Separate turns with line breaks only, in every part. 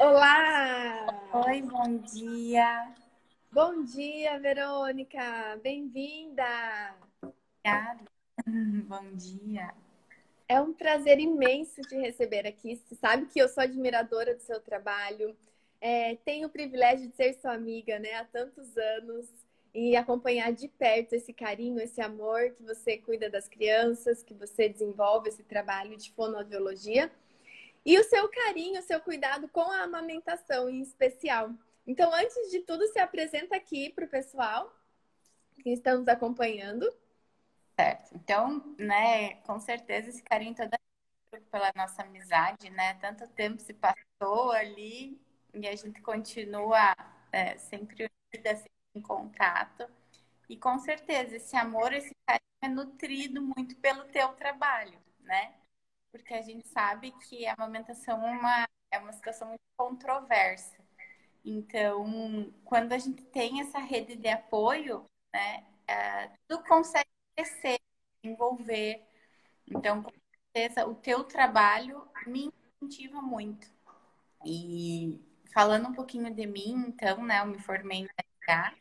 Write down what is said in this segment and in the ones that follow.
Olá!
Oi, bom dia.
Bom dia, Verônica. Bem-vinda.
Obrigada. Bom dia.
É um prazer imenso te receber aqui. Você sabe que eu sou admiradora do seu trabalho. É, tenho o privilégio de ser sua amiga né, há tantos anos e acompanhar de perto esse carinho, esse amor que você cuida das crianças, que você desenvolve esse trabalho de fonoaudiologia e o seu carinho, o seu cuidado com a amamentação em especial. Então, antes de tudo, se apresenta aqui para o pessoal que estão nos acompanhando.
Certo. Então, né, com certeza esse carinho todo é pela nossa amizade, né? Tanto tempo se passou ali e a gente continua é, sempre unida, sempre em contato. E com certeza esse amor, esse carinho é nutrido muito pelo teu trabalho, né? Porque a gente sabe que a amamentação é uma, é uma situação muito controversa. Então, quando a gente tem essa rede de apoio, né, é, tu consegue crescer, envolver. Então, com certeza, o teu trabalho me incentiva muito. E falando um pouquinho de mim, então, né, eu me formei na RH,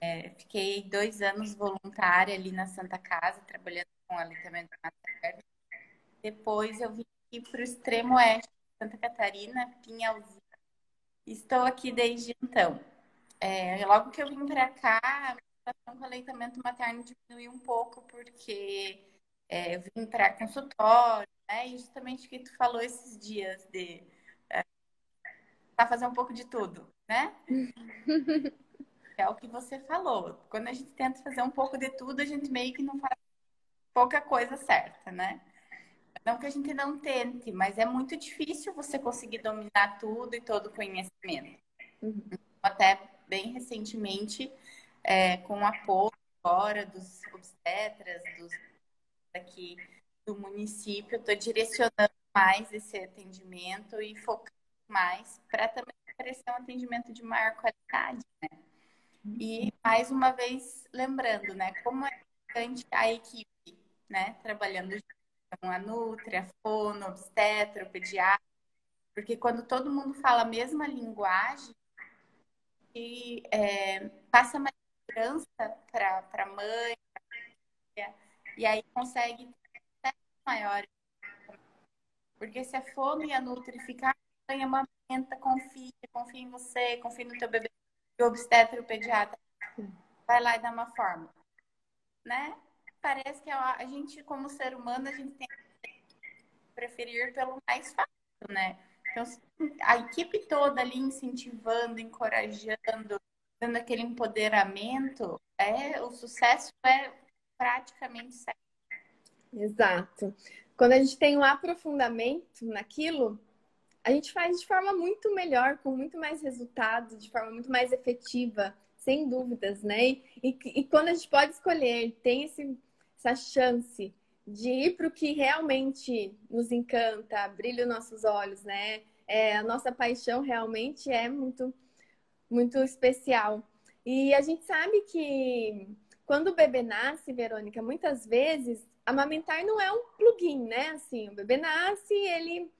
é, fiquei dois anos voluntária ali na Santa Casa, trabalhando com aleitamento materno. Depois eu vim aqui para o extremo oeste de Santa Catarina, Pinhalzinho. Estou aqui desde então. É, logo que eu vim para cá, a situação com aleitamento materno diminuiu um pouco, porque é, eu vim para consultório, né? E justamente o que tu falou esses dias de é, fazer um pouco de tudo, né? é o que você falou. Quando a gente tenta fazer um pouco de tudo, a gente meio que não faz pouca coisa certa, né? Não que a gente não tente, mas é muito difícil você conseguir dominar tudo e todo o conhecimento. Uhum. Até bem recentemente, é, com o apoio agora dos obstetras, dos aqui do município, estou direcionando mais esse atendimento e focando mais para também oferecer um atendimento de maior qualidade, né? E mais uma vez lembrando, né, como é importante a equipe, né, trabalhando com a Nutri, a Fono, obstetra, o pediatra, porque quando todo mundo fala a mesma linguagem, e, é, passa mais segurança para a mãe, pra e aí consegue ter maiores. Porque se a Fono e a Nutri ficar, mãe amamenta, confia, confia em você, confia no teu bebê, o obstetra o pediatra vai lá e dá uma forma, né? Parece que a gente, como ser humano, a gente tem que preferir pelo mais fácil, né? Então, a equipe toda ali incentivando, encorajando, dando aquele empoderamento, é o sucesso é praticamente certo.
Exato. Quando a gente tem um aprofundamento naquilo, a gente faz de forma muito melhor, com muito mais resultado, de forma muito mais efetiva, sem dúvidas, né? E, e quando a gente pode escolher, tem esse, essa chance de ir para o que realmente nos encanta, brilha os nossos olhos, né? É, a nossa paixão realmente é muito, muito especial. E a gente sabe que quando o bebê nasce, Verônica, muitas vezes amamentar não é um plugin, né? Assim, o bebê nasce, ele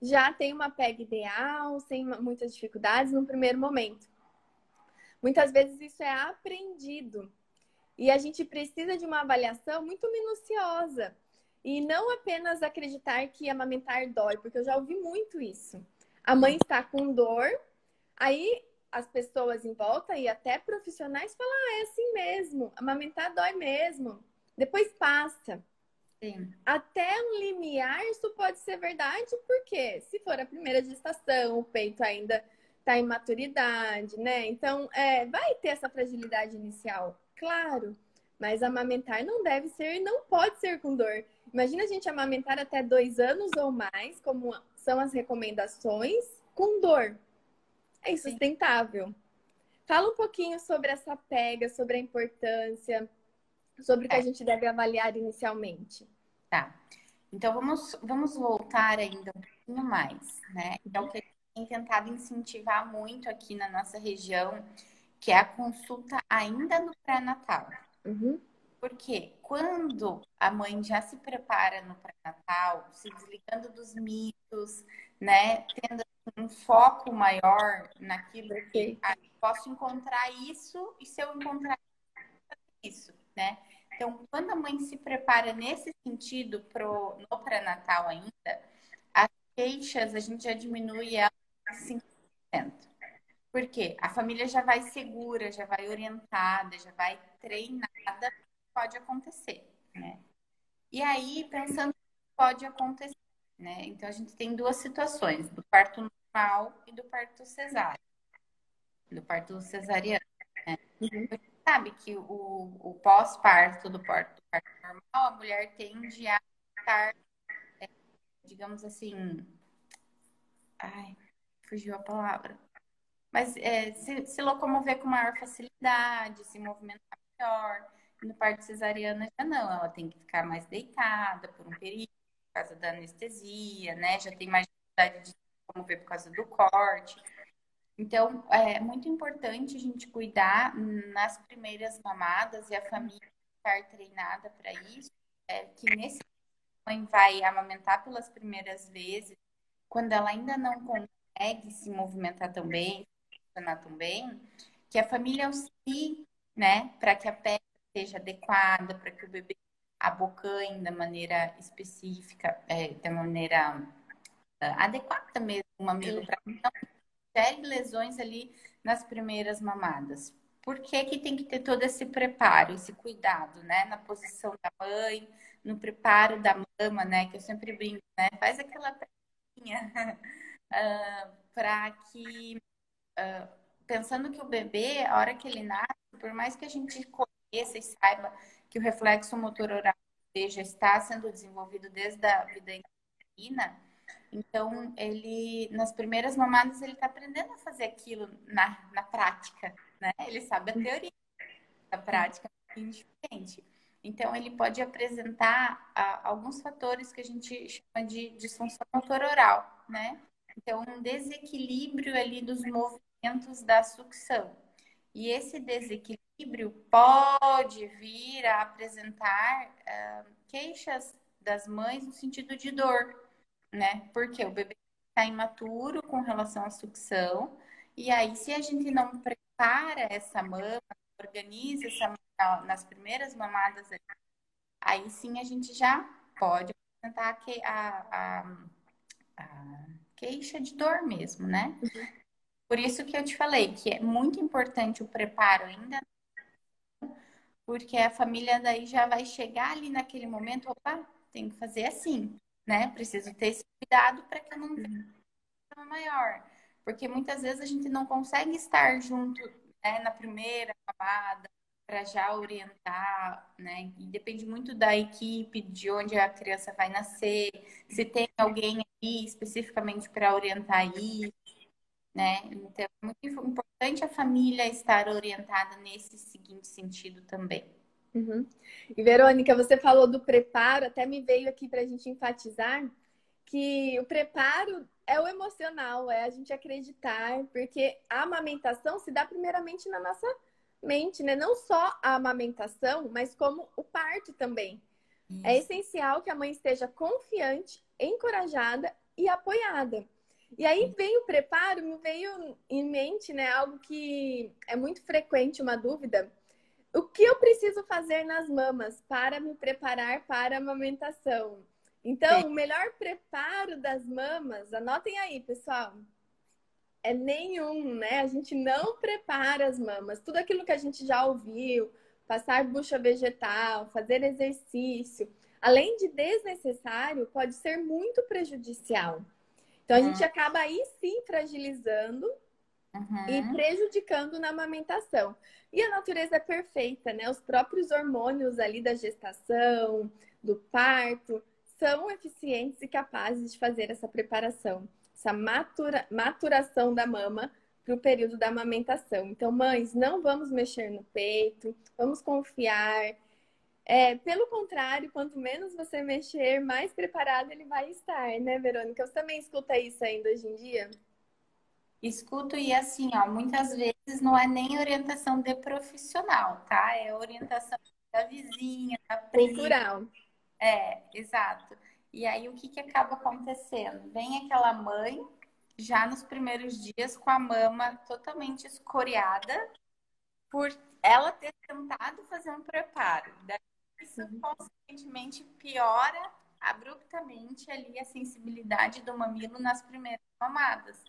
já tem uma PEG ideal, sem muitas dificuldades no primeiro momento. Muitas vezes isso é aprendido e a gente precisa de uma avaliação muito minuciosa e não apenas acreditar que amamentar dói, porque eu já ouvi muito isso. A mãe está com dor, aí as pessoas em volta e até profissionais falam: ah, é assim mesmo, amamentar dói mesmo. Depois passa. Sim. Até um limiar, isso pode ser verdade, porque se for a primeira gestação, o peito ainda está em maturidade, né? Então, é, vai ter essa fragilidade inicial, claro. Mas amamentar não deve ser, não pode ser com dor. Imagina a gente amamentar até dois anos ou mais, como são as recomendações, com dor. É insustentável. Sim. Fala um pouquinho sobre essa pega, sobre a importância, sobre o que é. a gente deve avaliar inicialmente.
Tá. Então vamos, vamos voltar ainda um pouquinho mais, né? Então, o que a gente tem tentado incentivar muito aqui na nossa região, que é a consulta ainda no pré-natal. Uhum. Porque quando a mãe já se prepara no pré-natal, se desligando dos mitos, né? Tendo um foco maior naquilo que ah, posso encontrar isso e se eu encontrar isso, né? Então, quando a mãe se prepara nesse sentido pro, no pré-natal ainda, as queixas a gente já diminui elas 5%. Por quê? A família já vai segura, já vai orientada, já vai treinada, pode acontecer, né? E aí, pensando que pode acontecer, né? Então, a gente tem duas situações, do parto normal e do parto cesáreo. Do parto cesariano, né? Uhum. Sabe que o, o pós-parto do parto, parto normal, a mulher tende a estar, é, digamos assim... Ai, fugiu a palavra mas é, se, se, locomover com maior facilidade, se movimentar melhor. No parto cesariana já não, ela tem que ficar mais deitada por um período, por causa da anestesia, né? Já tem mais dificuldade de se locomover por causa do corte. Então, é muito importante a gente cuidar nas primeiras mamadas e a família estar treinada para isso. É que nesse mãe vai amamentar pelas primeiras vezes, quando ela ainda não consegue se movimentar tão bem, funcionar tão bem, que a família auxilie, né, para que a pele seja adequada, para que o bebê abocanhe da maneira específica, é, da maneira uh, adequada mesmo, o mamilo, para não gere lesões ali nas primeiras mamadas. Por que, que tem que ter todo esse preparo, esse cuidado, né? Na posição da mãe, no preparo da mama, né? Que eu sempre brinco, né? Faz aquela preguinha uh, para que uh, pensando que o bebê, a hora que ele nasce, por mais que a gente conheça e saiba que o reflexo motor oral já está sendo desenvolvido desde a vida intrauterina, então ele nas primeiras mamadas ele está aprendendo a fazer aquilo na, na prática, né? Ele sabe a teoria, a prática é diferente. Então ele pode apresentar uh, alguns fatores que a gente chama de disfunção motor oral, né? Então, um desequilíbrio ali dos movimentos da sucção. E esse desequilíbrio pode vir a apresentar uh, queixas das mães no sentido de dor, né? Porque o bebê está imaturo com relação à sucção, e aí, se a gente não prepara essa mama, organiza essa mama nas primeiras mamadas, aí sim a gente já pode apresentar a, a, a queixa de dor mesmo, né? Uhum. Por isso que eu te falei que é muito importante o preparo ainda, porque a família daí já vai chegar ali naquele momento, opa, tem que fazer assim, né? Preciso ter esse cuidado para que eu não tenha um maior. Porque muitas vezes a gente não consegue estar junto né, na primeira camada para já orientar, né? E depende muito da equipe, de onde a criança vai nascer, se tem alguém especificamente para orientar isso, né? Então, é muito importante a família estar orientada nesse seguinte sentido também.
Uhum. E Verônica, você falou do preparo, até me veio aqui para a gente enfatizar que o preparo é o emocional, é a gente acreditar, porque a amamentação se dá primeiramente na nossa mente, né? Não só a amamentação, mas como o parto também. É Isso. É essencial que a mãe esteja confiante encorajada e apoiada. E aí vem o preparo, me veio em mente, né, algo que é muito frequente, uma dúvida. O que eu preciso fazer nas mamas para me preparar para a amamentação? Então, Sim. o melhor preparo das mamas, anotem aí, pessoal, é nenhum, né? A gente não prepara as mamas. Tudo aquilo que a gente já ouviu, passar bucha vegetal, fazer exercício, além de desnecessário, pode ser muito prejudicial. Então, a uhum. gente acaba aí sim fragilizando uhum. e prejudicando na amamentação. E a natureza é perfeita, né? Os próprios hormônios ali da gestação, do parto, são eficientes e capazes de fazer essa preparação, essa matura, maturação da mama para o período da amamentação. Então, mães, não vamos mexer no peito, vamos confiar, é, pelo contrário, quanto menos você mexer, mais preparado ele vai estar, né, Verônica? Você também escuta isso ainda hoje em dia?
Escuto e assim, ó, muitas vezes não é nem orientação de profissional, tá? É orientação da vizinha, da prima.
Cultural.
É, exato. E aí o que, que acaba acontecendo? Vem aquela mãe já nos primeiros dias com a mama totalmente escoriada por ela ter tentado fazer um preparo. Daí isso, consequentemente, piora abruptamente ali a sensibilidade do mamilo nas primeiras mamadas.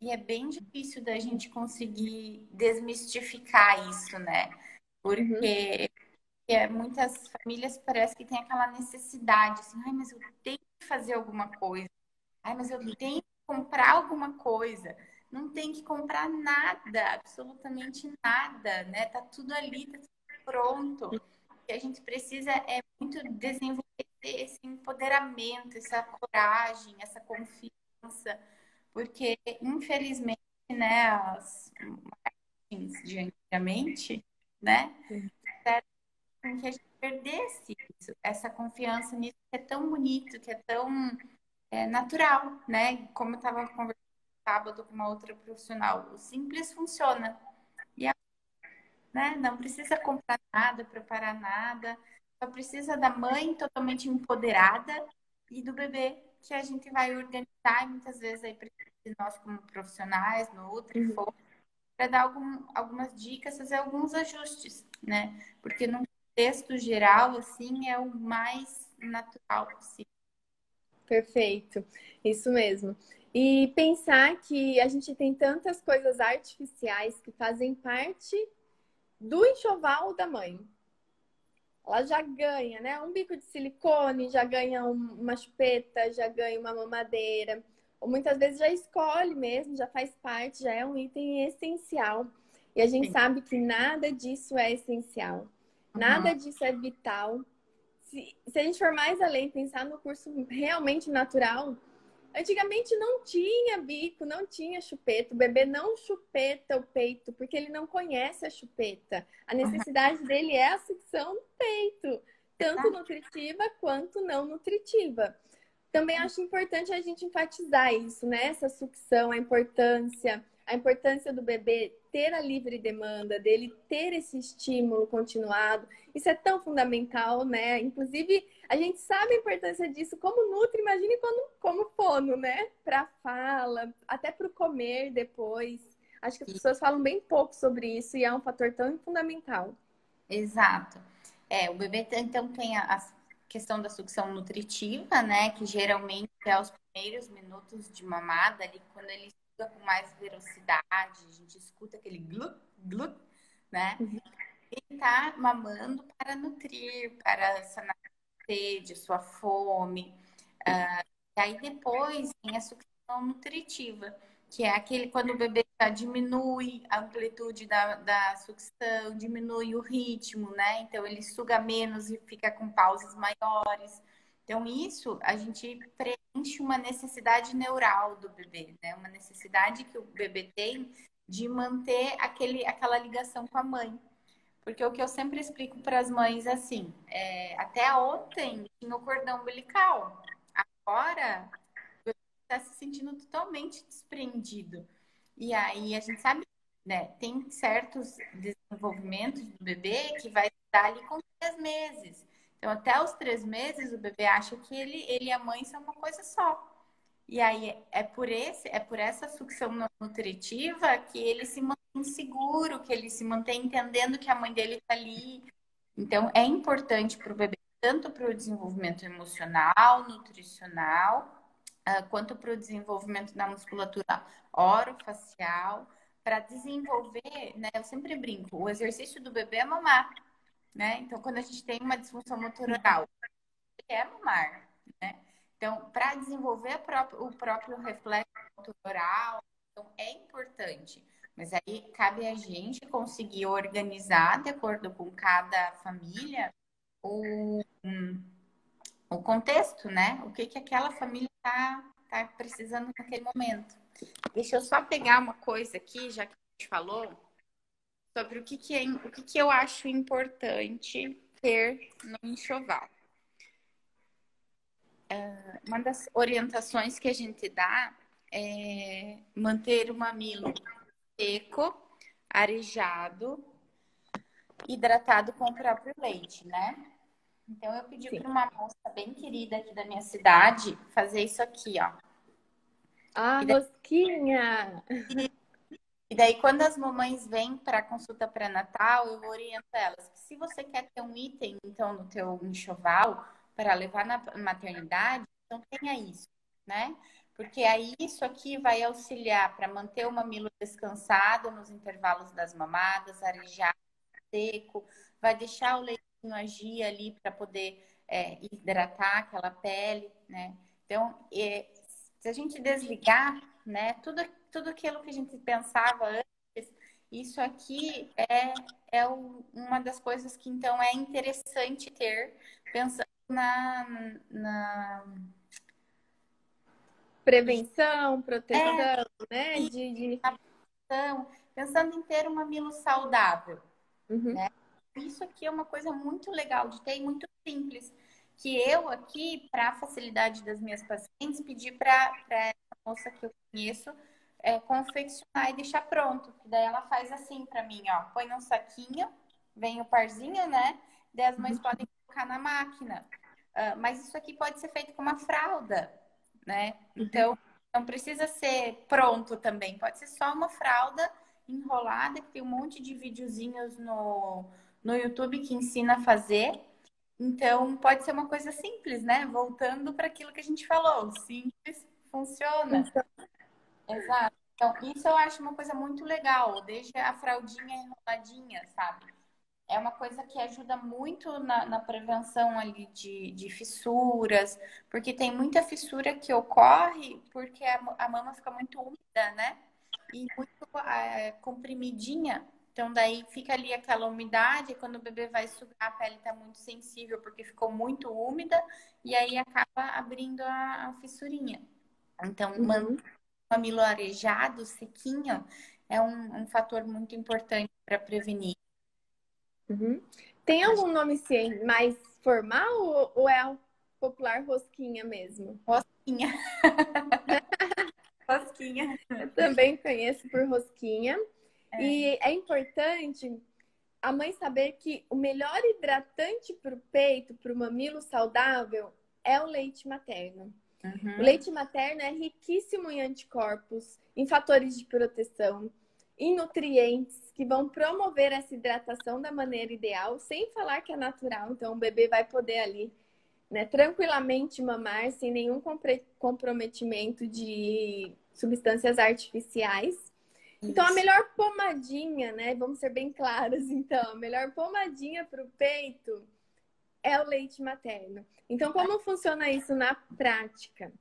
E é bem difícil da gente conseguir desmistificar isso, né? Porque uhum. muitas famílias parece que tem aquela necessidade, assim, ai, mas eu tenho que fazer alguma coisa. Ai, mas eu tenho que comprar alguma coisa. Não tem que comprar nada, absolutamente nada, né? Tá tudo ali, tá tudo pronto. O que a gente precisa é muito desenvolver esse empoderamento, essa coragem, essa confiança porque infelizmente, né, as marketings de antigamente, né, com que a gente perdesse isso, essa confiança nisso que é tão bonito, que é tão é, natural, né? Como eu estava conversando sábado com uma outra profissional, o simples funciona. Né, não precisa comprar nada, preparar nada, só precisa da mãe totalmente empoderada e do bebê que a gente vai organizar e muitas vezes aí nós como profissionais, no Nutri, uhum. para dar algum, algumas dicas, fazer alguns ajustes, né? Porque no contexto geral, assim, é o mais natural possível.
Perfeito, isso mesmo. E pensar que a gente tem tantas coisas artificiais que fazem parte do enxoval da mãe. Ela já ganha, né? Um bico de silicone, já ganha uma chupeta, já ganha uma mamadeira ou muitas vezes já escolhe mesmo, já faz parte, já é um item essencial. E a gente Sim. sabe que nada disso é essencial, uhum. nada disso é vital. Se, se a gente for mais além, pensar no curso realmente natural, Antigamente não tinha bico, não tinha chupeta. O bebê não chupeta o peito, porque ele não conhece a chupeta. A necessidade dele é a sucção do peito, tanto nutritiva quanto não nutritiva também acho importante a gente enfatizar isso, né? Essa sucção, a importância, a importância do bebê ter a livre demanda, dele ter esse estímulo continuado. Isso é tão fundamental, né? Inclusive, a gente sabe a importância disso como nutre, imagine quando, como fono, né? Para fala, até para o comer depois. Acho que as pessoas falam bem pouco sobre isso e é um fator tão fundamental.
Exato. É, o bebê então tem as questão da sucção nutritiva, né? Que geralmente é os primeiros minutos de mamada, ali quando ele suga com mais velocidade, a gente escuta aquele glu, glu, né? Uhum. Ele tá mamando para nutrir, para sanar a sede, sua fome. Uh, e aí depois vem a sucção nutritiva que é aquele quando o bebê já diminui a amplitude da, da sucção, diminui o ritmo, né? Então ele suga menos e fica com pausas maiores. Então isso a gente preenche uma necessidade neural do bebê, né? Uma necessidade que o bebê tem de manter aquele, aquela ligação com a mãe. Porque o que eu sempre explico para as mães é assim, é, até ontem tinha o cordão umbilical. Agora está se sentindo totalmente desprendido. E aí a gente sabe, né, tem certos desenvolvimentos do bebê que vai estar ali com três meses. Então, até os três meses, o bebê acha que ele, ele e a mãe são uma coisa só. E aí é por esse, é por essa sucção nutritiva que ele se mantém seguro, que ele se mantém entendendo que a mãe dele está ali. Então, é importante para o bebê, tanto para o desenvolvimento emocional, nutricional, uh, quanto para o desenvolvimento da musculatura orofacial, para desenvolver, né? Eu sempre brinco, o exercício do bebê é mamar, né? Então, quando a gente tem uma disfunção motoral, é mamar, né? Então, para desenvolver próprio, o próprio reflexo motoral, então, é importante. Mas aí cabe a gente conseguir organizar, de acordo com cada família, o, um, o contexto, né? O que, que aquela família está tá precisando naquele momento. Deixa eu só pegar uma coisa aqui, já que a gente falou, sobre o que, que, é, o que, que eu acho importante ter no enxoval. Uh, uma das orientações que a gente dá é manter o mamilo seco, arejado, hidratado com o próprio leite, né? Então eu pedi para uma moça bem querida aqui da minha cidade fazer isso aqui, ó.
Ah, daí... rosquinha!
E daí, quando as mamães vêm para consulta pré-natal, eu oriento elas que se você quer ter um item, então, no teu enxoval para levar na maternidade, então tenha isso, né? Porque aí isso aqui vai auxiliar para manter o mamilo descansado nos intervalos das mamadas, arejar seco, vai deixar o leitinho agir ali para poder é, hidratar aquela pele, né? Então, é, se a gente desligar, né, tudo, tudo aquilo que a gente pensava antes, isso aqui é, é o, uma das coisas que então é interessante ter, pensando na, na...
prevenção, proteção, é, né? De, de...
Pensando em ter um mamilo saudável. Uhum. Né? Isso aqui é uma coisa muito legal de ter e muito simples. Que eu aqui, para a facilidade das minhas pacientes, pedi para a moça que eu conheço é, confeccionar e deixar pronto. Daí ela faz assim para mim, ó. Põe num saquinho, vem o parzinho, né? Daí as mães uhum. podem colocar na máquina. Uh, mas isso aqui pode ser feito com uma fralda, né? Uhum. Então, não precisa ser pronto também. Pode ser só uma fralda enrolada, que tem um monte de videozinhos no, no YouTube que ensina a fazer. Então, pode ser uma coisa simples, né? Voltando para aquilo que a gente falou. Simples, funciona. Exato. Então, isso eu acho uma coisa muito legal. Deixa a fraldinha enroladinha, sabe? É uma coisa que ajuda muito na, na prevenção ali de, de, fissuras, porque tem muita fissura que ocorre porque a, a mama fica muito úmida, né? e muito é, comprimidinha. Então, daí fica ali aquela umidade, quando o bebê vai sugar, a pele está muito sensível porque ficou muito úmida, e aí acaba abrindo a, a fissurinha. Então, uhum. mamilo arejado, sequinho, é um, um fator muito importante para prevenir.
Uhum. Tem algum nome mais formal ou é o popular rosquinha mesmo?
Rosquinha. Rosquinha.
Eu também conheço por rosquinha. É. E é importante a mãe saber que o melhor hidratante para o peito, para o mamilo saudável, é o leite materno. Uhum. O leite materno é riquíssimo em anticorpos, em fatores de proteção, em nutrientes que vão promover essa hidratação da maneira ideal, sem falar que é natural. Então, o bebê vai poder ali né, tranquilamente mamar sem nenhum comprometimento de substâncias artificiais. Isso. Então, a melhor pomadinha, né? Vamos ser bem claros, então, a melhor pomadinha para o peito é o leite materno. Então, como funciona isso na prática?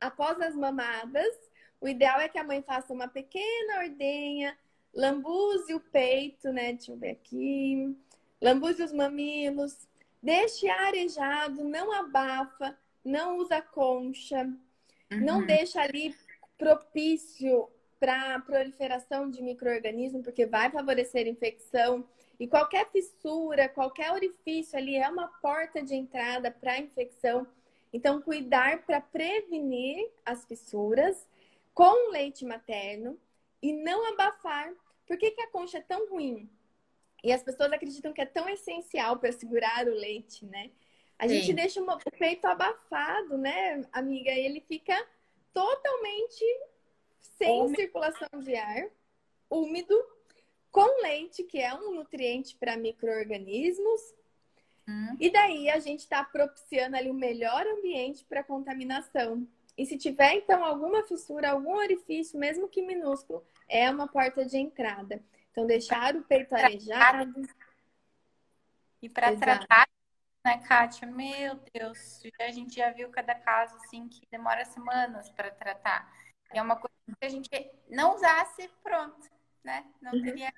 Após as mamadas, o ideal é que a mãe faça uma pequena ordenha, lambuze o peito, né? Deixa eu ver aqui. Lambuze os mamilos, Deixe arejado, não abafa, não usa concha, uhum. não deixa ali propício para proliferação de microorganismos, porque vai favorecer infecção. E qualquer fissura, qualquer orifício ali é uma porta de entrada para infecção. Então, cuidar para prevenir as fissuras com leite materno e não abafar. Por que, que a concha é tão ruim? E as pessoas acreditam que é tão essencial para segurar o leite, né? A Sim. gente deixa o peito abafado, né, amiga? Ele fica totalmente sem úmido. circulação de ar, úmido, com leite, que é um nutriente para micro-organismos. Hum. E daí a gente está propiciando ali o melhor ambiente para contaminação. E se tiver, então, alguma fissura, algum orifício, mesmo que minúsculo, é uma porta de entrada. Então, deixar o peito arejado.
E para tratar, né, Kátia? Meu Deus, a gente já viu cada caso assim que demora semanas para tratar. E é uma coisa que a gente não usasse, pronto, né? Não uhum. teria.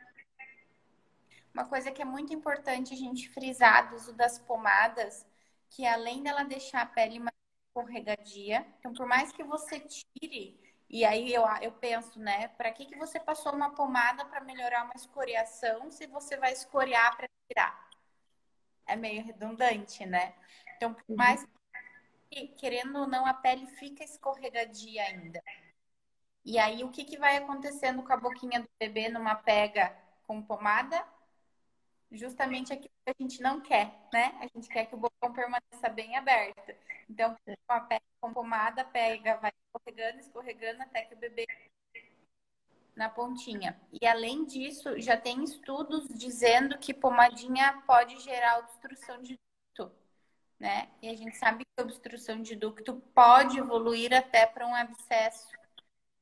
Uma coisa que é muito importante a gente frisar do uso das pomadas, que além dela deixar a pele mais escorregadia, então por mais que você tire e aí eu, eu penso, né, para que, que você passou uma pomada para melhorar uma escoriação se você vai escoriar para tirar? É meio redundante, né? Então, por uhum. mais que, querendo ou não, a pele fica escorregadia ainda. E aí, o que, que vai acontecendo com a boquinha do bebê numa pega com pomada? Justamente aquilo que a gente não quer, né? A gente quer que o bocão permaneça bem aberto. Então, com a pega com pomada, pega vai escorregando, escorregando até que o bebê na pontinha. E além disso, já tem estudos dizendo que pomadinha pode gerar obstrução de ducto, né? E a gente sabe que obstrução de ducto pode evoluir até para um abscesso.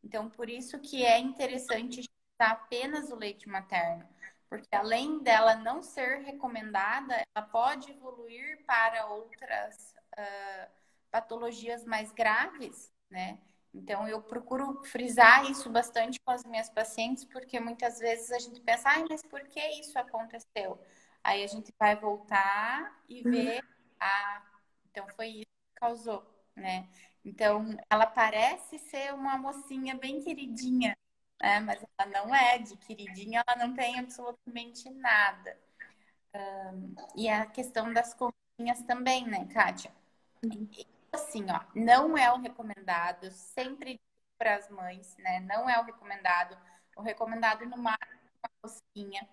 Então, por isso que é interessante usar apenas o leite materno. Porque além dela não ser recomendada, ela pode evoluir para outras uh, patologias mais graves, né? Então, eu procuro frisar isso bastante com as minhas pacientes, porque muitas vezes a gente pensa, ai, mas por que isso aconteceu? Aí a gente vai voltar e uhum. ver, ah, então foi isso que causou, né? Então, ela parece ser uma mocinha bem queridinha, né? Mas ela não é de queridinha, ela não tem absolutamente nada. Um, e a questão das comprinhas também, né, Kátia? Uhum assim, ó, não é o recomendado, sempre para as mães, né? Não é o recomendado. O recomendado no máximo uma rosquinha.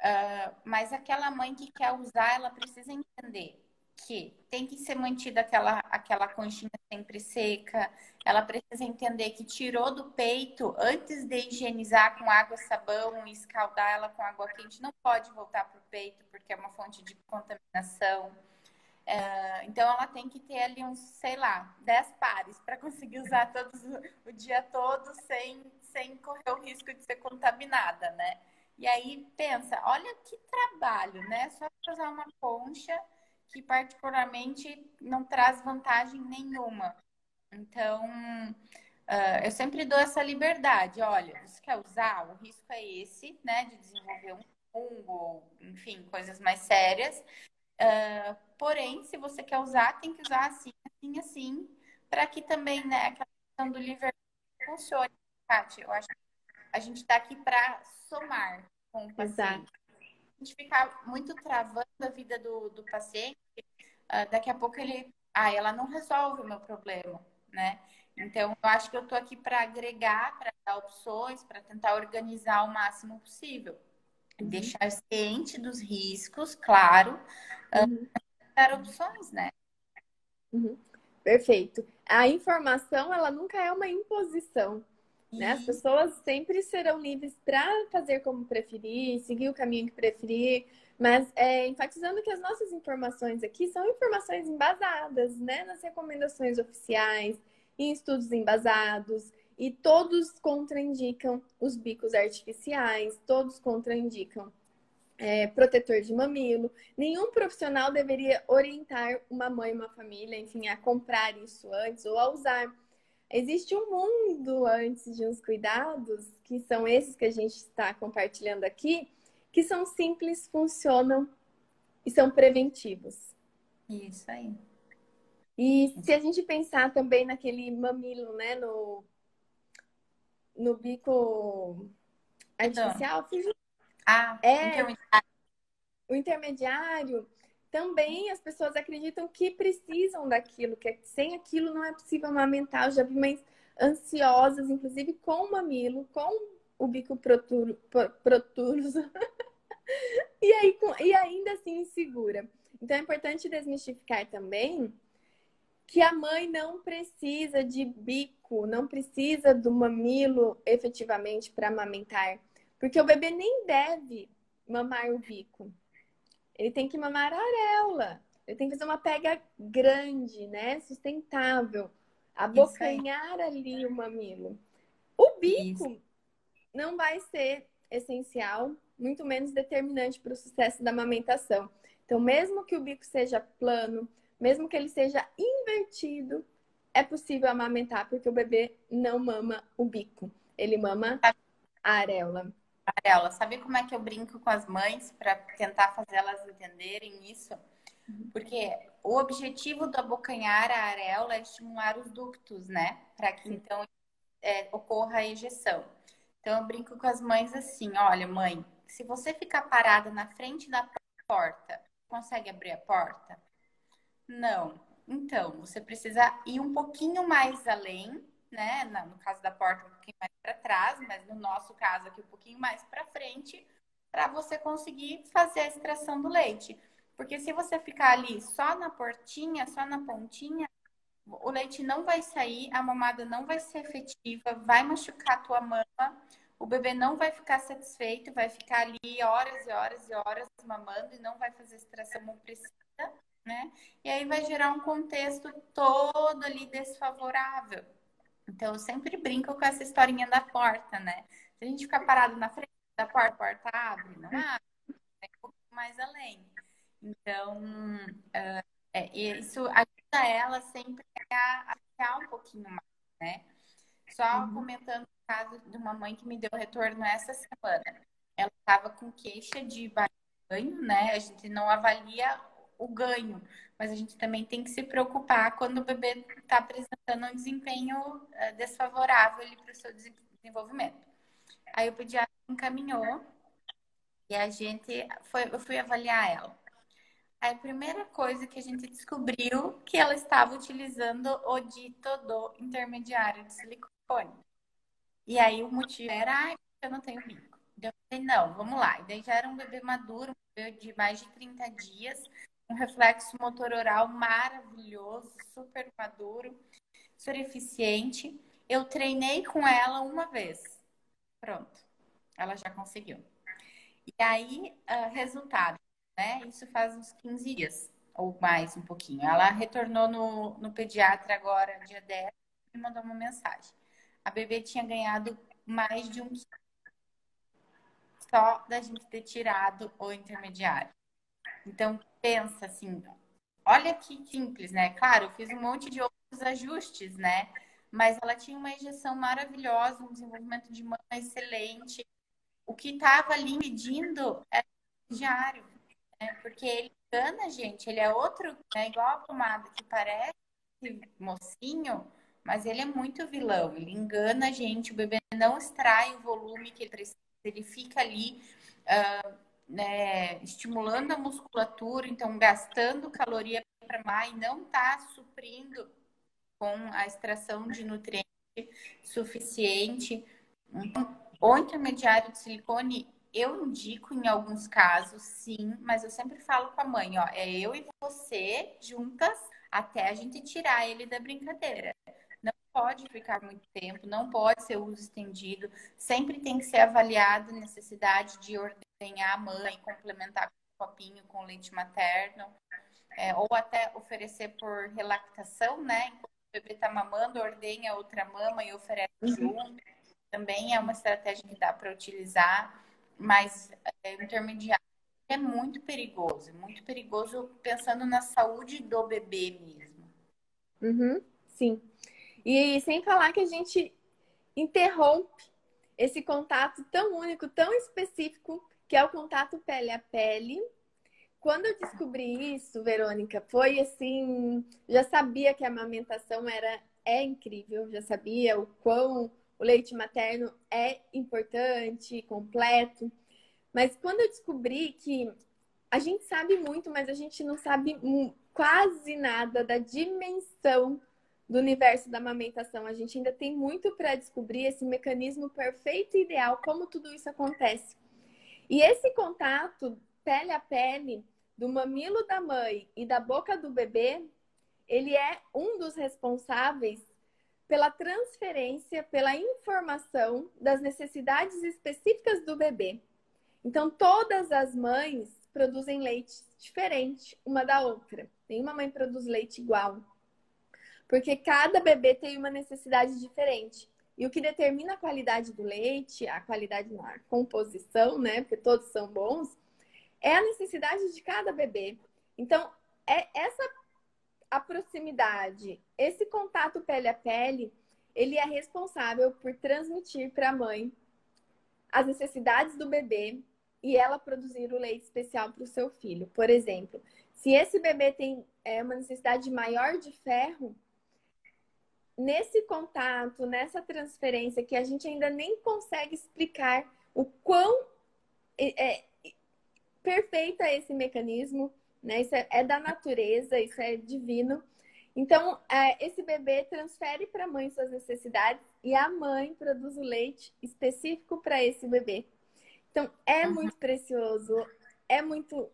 Uh, mas aquela mãe que quer usar, ela precisa entender que tem que ser mantida aquela, aquela conchinha sempre seca. Ela precisa entender que tirou do peito antes de higienizar com água, sabão e escaldar ela com água quente. Não pode voltar para o peito porque é uma fonte de contaminação. É, então ela tem que ter ali uns, sei lá, 10 pares para conseguir usar todos o dia todo sem, sem correr o risco de ser contaminada, né? E aí pensa, olha que trabalho, né? Só usar uma concha que particularmente não traz vantagem nenhuma. Então, uh, eu sempre dou essa liberdade. Olha, você quer usar? O risco é esse, né? De desenvolver um fungo, enfim, coisas mais sérias. Uh, porém, se você quer usar, tem que usar assim, assim, assim, para que também, né, aquela questão do livre funcione, Kátia. Eu acho que a gente está aqui para somar com o paciente. Exato. A gente ficar muito travando a vida do, do paciente, uh, daqui a pouco ele, ah, ela não resolve o meu problema, né? Então, eu acho que eu estou aqui para agregar, para dar opções, para tentar organizar o máximo possível. Uhum. Deixar ciente dos riscos, claro, uhum. dar opções, né?
Uhum. Perfeito. A informação, ela nunca é uma imposição. Né? As pessoas sempre serão livres para fazer como preferir, seguir o caminho que preferir, mas é, enfatizando que as nossas informações aqui são informações embasadas né? nas recomendações oficiais, em estudos embasados, e todos contraindicam os bicos artificiais, todos contraindicam é, protetor de mamilo. Nenhum profissional deveria orientar uma mãe, uma família, enfim, a comprar isso antes ou a usar. Existe um mundo antes de uns cuidados, que são esses que a gente está compartilhando aqui, que são simples, funcionam e são preventivos.
Isso aí.
E se a gente pensar também naquele mamilo, né, no, no bico artificial, fugiu
ah, é, intermediário.
O intermediário também as pessoas acreditam que precisam daquilo, que sem aquilo não é possível amamentar. Eu já vi mães ansiosas, inclusive com o mamilo, com o bico proturoso. e, aí, e ainda assim insegura. Então é importante desmistificar também que a mãe não precisa de bico, não precisa do mamilo efetivamente para amamentar. Porque o bebê nem deve mamar o bico. Ele tem que mamar a areola. Ele tem que fazer uma pega grande, né? Sustentável. Abocanhar ali o mamilo. O bico Isso. não vai ser essencial, muito menos determinante para o sucesso da amamentação. Então, mesmo que o bico seja plano, mesmo que ele seja invertido, é possível amamentar, porque o bebê não mama o bico. Ele mama a areola.
Amarela, sabe como é que eu brinco com as mães para tentar fazer elas entenderem isso? Porque o objetivo do abocanhar a areola é estimular os ductos, né? Para que então é, ocorra a ejeção. Então eu brinco com as mães assim: olha, mãe, se você ficar parada na frente da porta, consegue abrir a porta? Não. Então, você precisa ir um pouquinho mais além né? No caso da porta, pouquinho mais para trás, mas no nosso caso aqui, um pouquinho mais para frente, para você conseguir fazer a extração do leite. Porque se você ficar ali só na portinha, só na pontinha, o leite não vai sair, a mamada não vai ser efetiva, vai machucar a tua mama, o bebê não vai ficar satisfeito, vai ficar ali horas e horas e horas mamando e não vai fazer extração como precisa, né? E aí vai gerar um contexto todo ali desfavorável. Então, eu sempre brinco com essa historinha da porta, né? Se a gente ficar parado na frente da porta, a porta abre, não abre, é um pouco mais além. Então, uh, é, isso ajuda ela sempre a, a ficar um pouquinho mais, né? Só uhum. comentando o caso de uma mãe que me deu retorno essa semana. Ela estava com queixa de ganho, né? A gente não avalia o ganho, mas a gente também tem que se preocupar quando o bebê está apresentando um desempenho uh, desfavorável para o seu desenvolvimento. Aí o pediatra encaminhou e a gente foi, eu fui avaliar ela. Aí a primeira coisa que a gente descobriu que ela estava utilizando o dito do intermediário de silicone. E aí o motivo era, ah, eu não tenho bico. Eu falei, não, vamos lá. E daí já era um bebê maduro, um bebê de mais de 30 dias, um reflexo motor oral maravilhoso, super maduro, super eficiente. Eu treinei com ela uma vez. Pronto, ela já conseguiu. E aí, uh, resultado né? Isso faz uns 15 dias, ou mais um pouquinho. Ela retornou no, no pediatra agora, dia 10, e mandou uma mensagem. A bebê tinha ganhado mais de um só da gente ter tirado o intermediário. Então, pensa assim, olha que simples, né? Claro, eu fiz um monte de outros ajustes, né? Mas ela tinha uma injeção maravilhosa, um desenvolvimento de mama excelente. O que estava ali medindo era o diário né? Porque ele engana a gente, ele é outro, é igual a pomada que parece mocinho, mas ele é muito vilão, ele engana a gente, o bebê não extrai o volume que ele precisa, ele fica ali uh, né, estimulando a musculatura, então gastando caloria para mais não está suprindo com a extração de nutriente suficiente. Então, o intermediário de silicone eu indico em alguns casos, sim, mas eu sempre falo com a mãe, ó, é eu e você juntas até a gente tirar ele da brincadeira. Pode ficar muito tempo, não pode ser uso estendido, sempre tem que ser avaliado a necessidade de ordenhar a mãe, complementar com o copinho com leite materno, é, ou até oferecer por relactação, né? Enquanto o bebê está mamando, ordenha outra mama e oferece uhum. junto. Também é uma estratégia que dá para utilizar mas é, intermediário é muito perigoso, muito perigoso pensando na saúde do bebê mesmo.
Uhum, sim. E sem falar que a gente interrompe esse contato tão único, tão específico, que é o contato pele a pele. Quando eu descobri isso, Verônica, foi assim, já sabia que a amamentação era é incrível, já sabia o quão o leite materno é importante, completo. Mas quando eu descobri que a gente sabe muito, mas a gente não sabe quase nada da dimensão do universo da amamentação. A gente ainda tem muito para descobrir esse mecanismo perfeito e ideal, como tudo isso acontece. E esse contato pele a pele do mamilo da mãe e da boca do bebê, ele é um dos responsáveis pela transferência, pela informação das necessidades específicas do bebê. Então, todas as mães produzem leite diferente uma da outra. Nenhuma mãe produz leite igual. Porque cada bebê tem uma necessidade diferente. E o que determina a qualidade do leite, a qualidade na composição, né? Porque todos são bons, é a necessidade de cada bebê. Então, é essa a proximidade, esse contato pele a pele, ele é responsável por transmitir para a mãe as necessidades do bebê e ela produzir o leite especial para o seu filho. Por exemplo, se esse bebê tem é, uma necessidade maior de ferro, nesse contato, nessa transferência que a gente ainda nem consegue explicar o quão é, é perfeito é esse mecanismo, né? Isso é, é da natureza, isso é divino. Então, é, esse bebê transfere para a mãe suas necessidades e a mãe produz o leite específico para esse bebê. Então, é muito precioso, é muito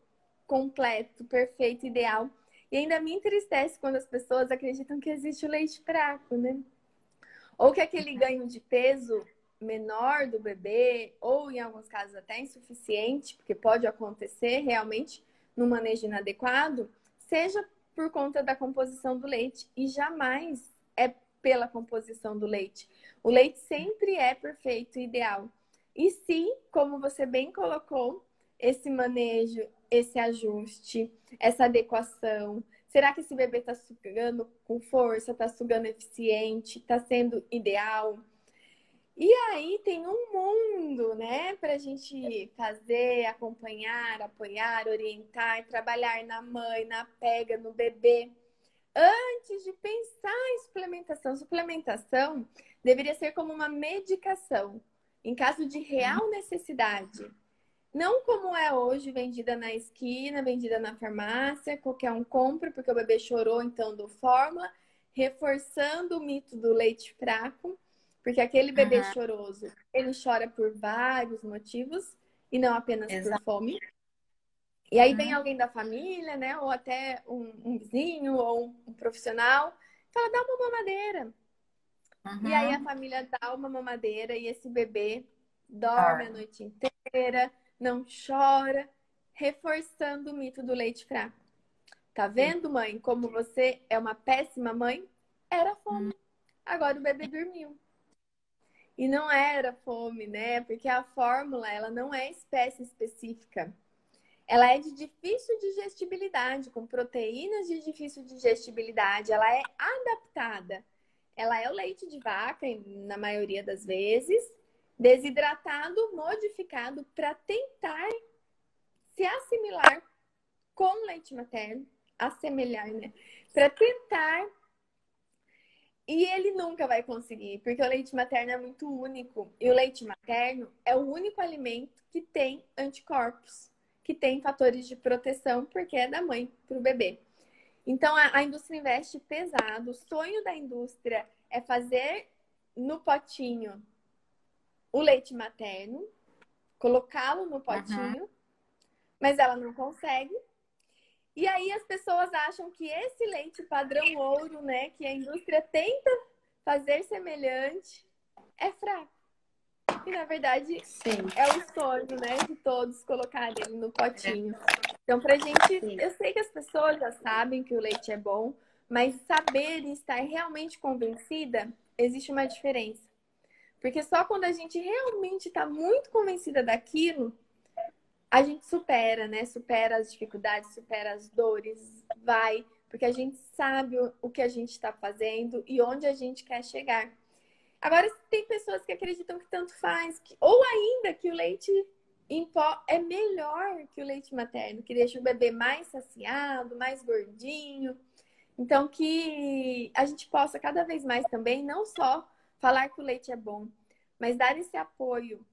completo, perfeito, ideal. E ainda me entristece quando as pessoas acreditam que existe o leite fraco, né? Ou que aquele ganho de peso menor do bebê, ou em alguns casos até insuficiente, porque pode acontecer realmente no manejo inadequado, seja por conta da composição do leite e jamais é pela composição do leite. O leite sempre é perfeito e ideal. E se, como você bem colocou, esse manejo, esse ajuste, essa adequação, será que esse bebê está sugando com força, está sugando eficiente, está sendo ideal? E aí tem um mundo, né, para a gente fazer, acompanhar, apoiar, orientar, trabalhar na mãe, na pega, no bebê. Antes de pensar em suplementação, suplementação deveria ser como uma medicação, em caso de real necessidade. Não como é hoje, vendida na esquina, vendida na farmácia, qualquer um compra porque o bebê chorou, então do fórmula, reforçando o mito do leite fraco porque aquele bebê uhum. choroso, ele chora por vários motivos e não apenas Exato. por fome. E aí uhum. vem alguém da família, né? Ou até um, um vizinho ou um, um, profissional, fala, dá uma mamadeira. Uhum. E aí a família dá uma mamadeira e esse bebê dorme ah. a noite inteira, não chora, reforçando o mito do leite fraco. Tá vendo, mãe, como você é uma péssima mãe? Era fome. Agora o bebê dormiu. E não era fome, né? Porque a fórmula, ela não é espécie específica. Ela é de difícil digestibilidade, com proteínas de difícil digestibilidade. Ela é adaptada. Ela é o leite de vaca, na maioria das vezes, desidratado, modificado para tentar se assimilar com leite materno, assemelhar, né? Para tentar e ele nunca vai conseguir, porque o leite materno é muito único. E o leite materno é o único alimento que tem anticorpos, que tem fatores de proteção, porque é da mãe para o bebê. Então a, a indústria investe pesado. O sonho da indústria é fazer no potinho o leite materno, colocá-lo no potinho, uhum. mas ela não consegue e aí as pessoas acham que esse leite padrão ouro, né, que a indústria tenta fazer semelhante, é fraco. E na verdade Sim. é o sonho, né, de todos colocarem ele no potinho. Então, pra gente, Sim. eu sei que as pessoas já sabem que o leite é bom, mas saber e estar realmente convencida, existe uma diferença. Porque só quando a gente realmente está muito convencida daquilo, a gente supera, né? Supera as dificuldades, supera as dores, vai, porque a gente sabe o que a gente está fazendo e onde a gente quer chegar. Agora, tem pessoas que acreditam que tanto faz, que, ou ainda que o leite em pó é melhor que o leite materno, que deixa o bebê mais saciado, mais gordinho. Então, que a gente possa cada vez mais também, não só falar que o leite é bom, mas dar esse apoio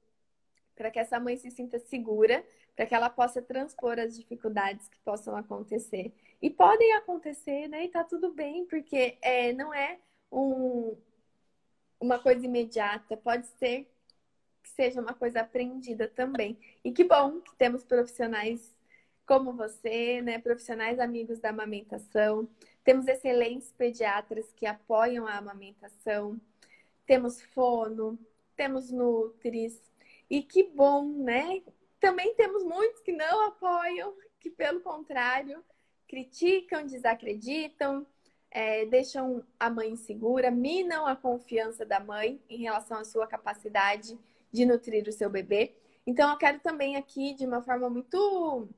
para que essa mãe se sinta segura para que ela possa transpor as dificuldades que possam acontecer. E podem acontecer, né? E tá tudo bem, porque é, não é um, uma coisa imediata, pode ser que seja uma coisa aprendida também. E que bom que temos profissionais como você, né? Profissionais amigos da amamentação. Temos excelentes pediatras que apoiam a amamentação. Temos fono, temos nutris. E que bom, né? Também temos muitos que não apoiam, que pelo contrário criticam, desacreditam, é, deixam a mãe insegura, minam a confiança da mãe em relação à sua capacidade de nutrir o seu bebê. Então, eu quero também aqui, de uma forma muito.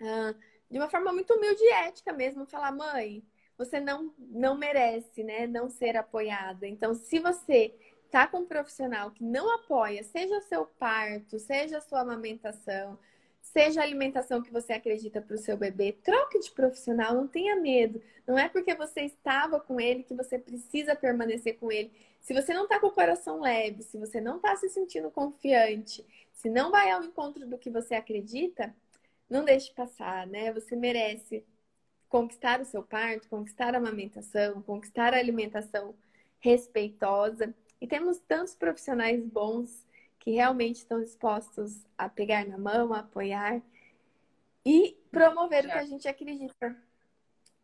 Uh, de uma forma muito humilde e ética mesmo, falar, mãe, você não, não merece, né, não ser apoiada. Então, se você tá com um profissional que não apoia, seja o seu parto, seja a sua amamentação, seja a alimentação que você acredita para o seu bebê, troque de profissional, não tenha medo. Não é porque você estava com ele que você precisa permanecer com ele. Se você não está com o coração leve, se você não está se sentindo confiante, se não vai ao encontro do que você acredita, não deixe passar, né? Você merece conquistar o seu parto, conquistar a amamentação, conquistar a alimentação respeitosa. E temos tantos profissionais bons que realmente estão dispostos a pegar na mão, a apoiar e promover Já. o que a gente acredita.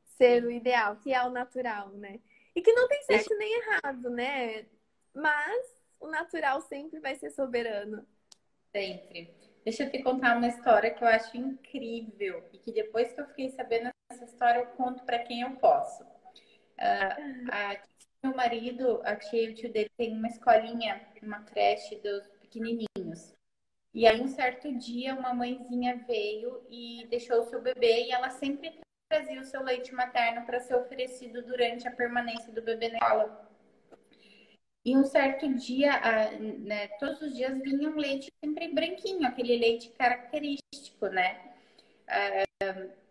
ser o ideal, que é o natural, né? E que não tem certo nem errado, né? Mas o natural sempre vai ser soberano.
Sempre. Deixa eu te contar uma história que eu acho incrível e que depois que eu fiquei sabendo essa história eu conto para quem eu posso. Uh, a, meu marido, a tia e o tio dele tem uma escolinha, uma creche dos pequenininhos. E aí um certo dia uma mãezinha veio e deixou o seu bebê e ela sempre trazia o seu leite materno para ser oferecido durante a permanência do bebê na escola. E um certo dia, né, todos os dias vinha um leite sempre branquinho, aquele leite característico, né?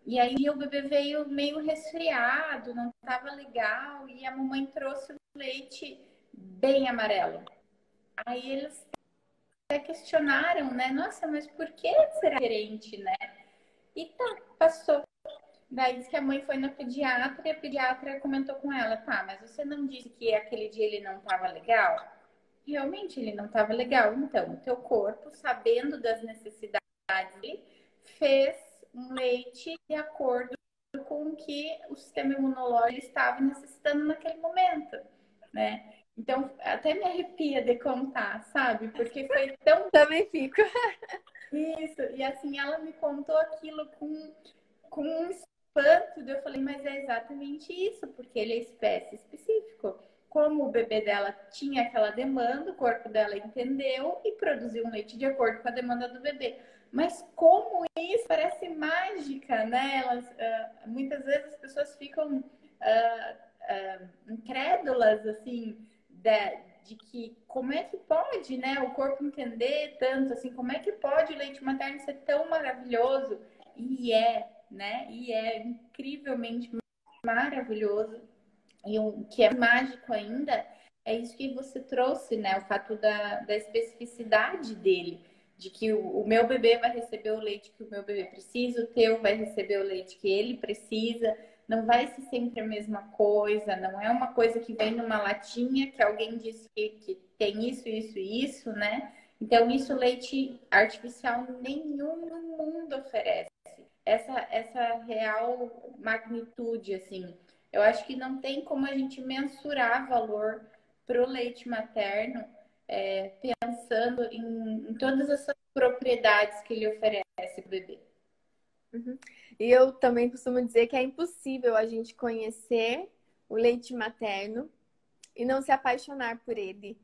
E aí o bebê veio meio resfriado, não estava legal, e a mamãe trouxe o leite bem amarelo. Aí eles até questionaram, né? Nossa, mas por que será diferente, né? E tá, passou. Daí disse que a mãe foi na pediatra e a pediatra comentou com ela, tá, mas você não disse que aquele dia ele não estava legal? Realmente ele não estava legal. Então, o teu corpo, sabendo das necessidades fez um leite de acordo com o que o sistema imunológico estava necessitando naquele momento, né? Então, até me arrepia de contar, sabe? Porque foi tão.
Também fico.
Isso, e assim, ela me contou aquilo com, com um espanto, eu falei, mas é exatamente isso, porque ele é espécie específico. Como o bebê dela tinha aquela demanda, o corpo dela entendeu e produziu um leite de acordo com a demanda do bebê. Mas como isso parece mágica, né? Elas, uh, muitas vezes as pessoas ficam uh, uh, incrédulas, assim, de, de, que como é que pode, né, o corpo entender tanto, assim, como é que pode o leite materno ser tão maravilhoso? E é, né? E é incrivelmente maravilhoso. E o que é mágico ainda é isso que você trouxe, né? O fato da, da especificidade dele. De que o, meu bebê vai receber o leite que o meu bebê precisa, o teu vai receber o leite que ele precisa. Não vai ser sempre a mesma coisa, não é uma coisa que vem numa latinha que alguém disse que, que tem isso, isso e isso, né? Então, isso leite artificial nenhum no mundo oferece essa, essa real magnitude, assim. Eu acho que não tem como a gente mensurar valor para o leite materno é, pensando em, em, todas essas propriedades que ele oferece para o bebê.
Uhum. E eu também costumo dizer que é impossível a gente conhecer o leite materno e não se apaixonar por ele.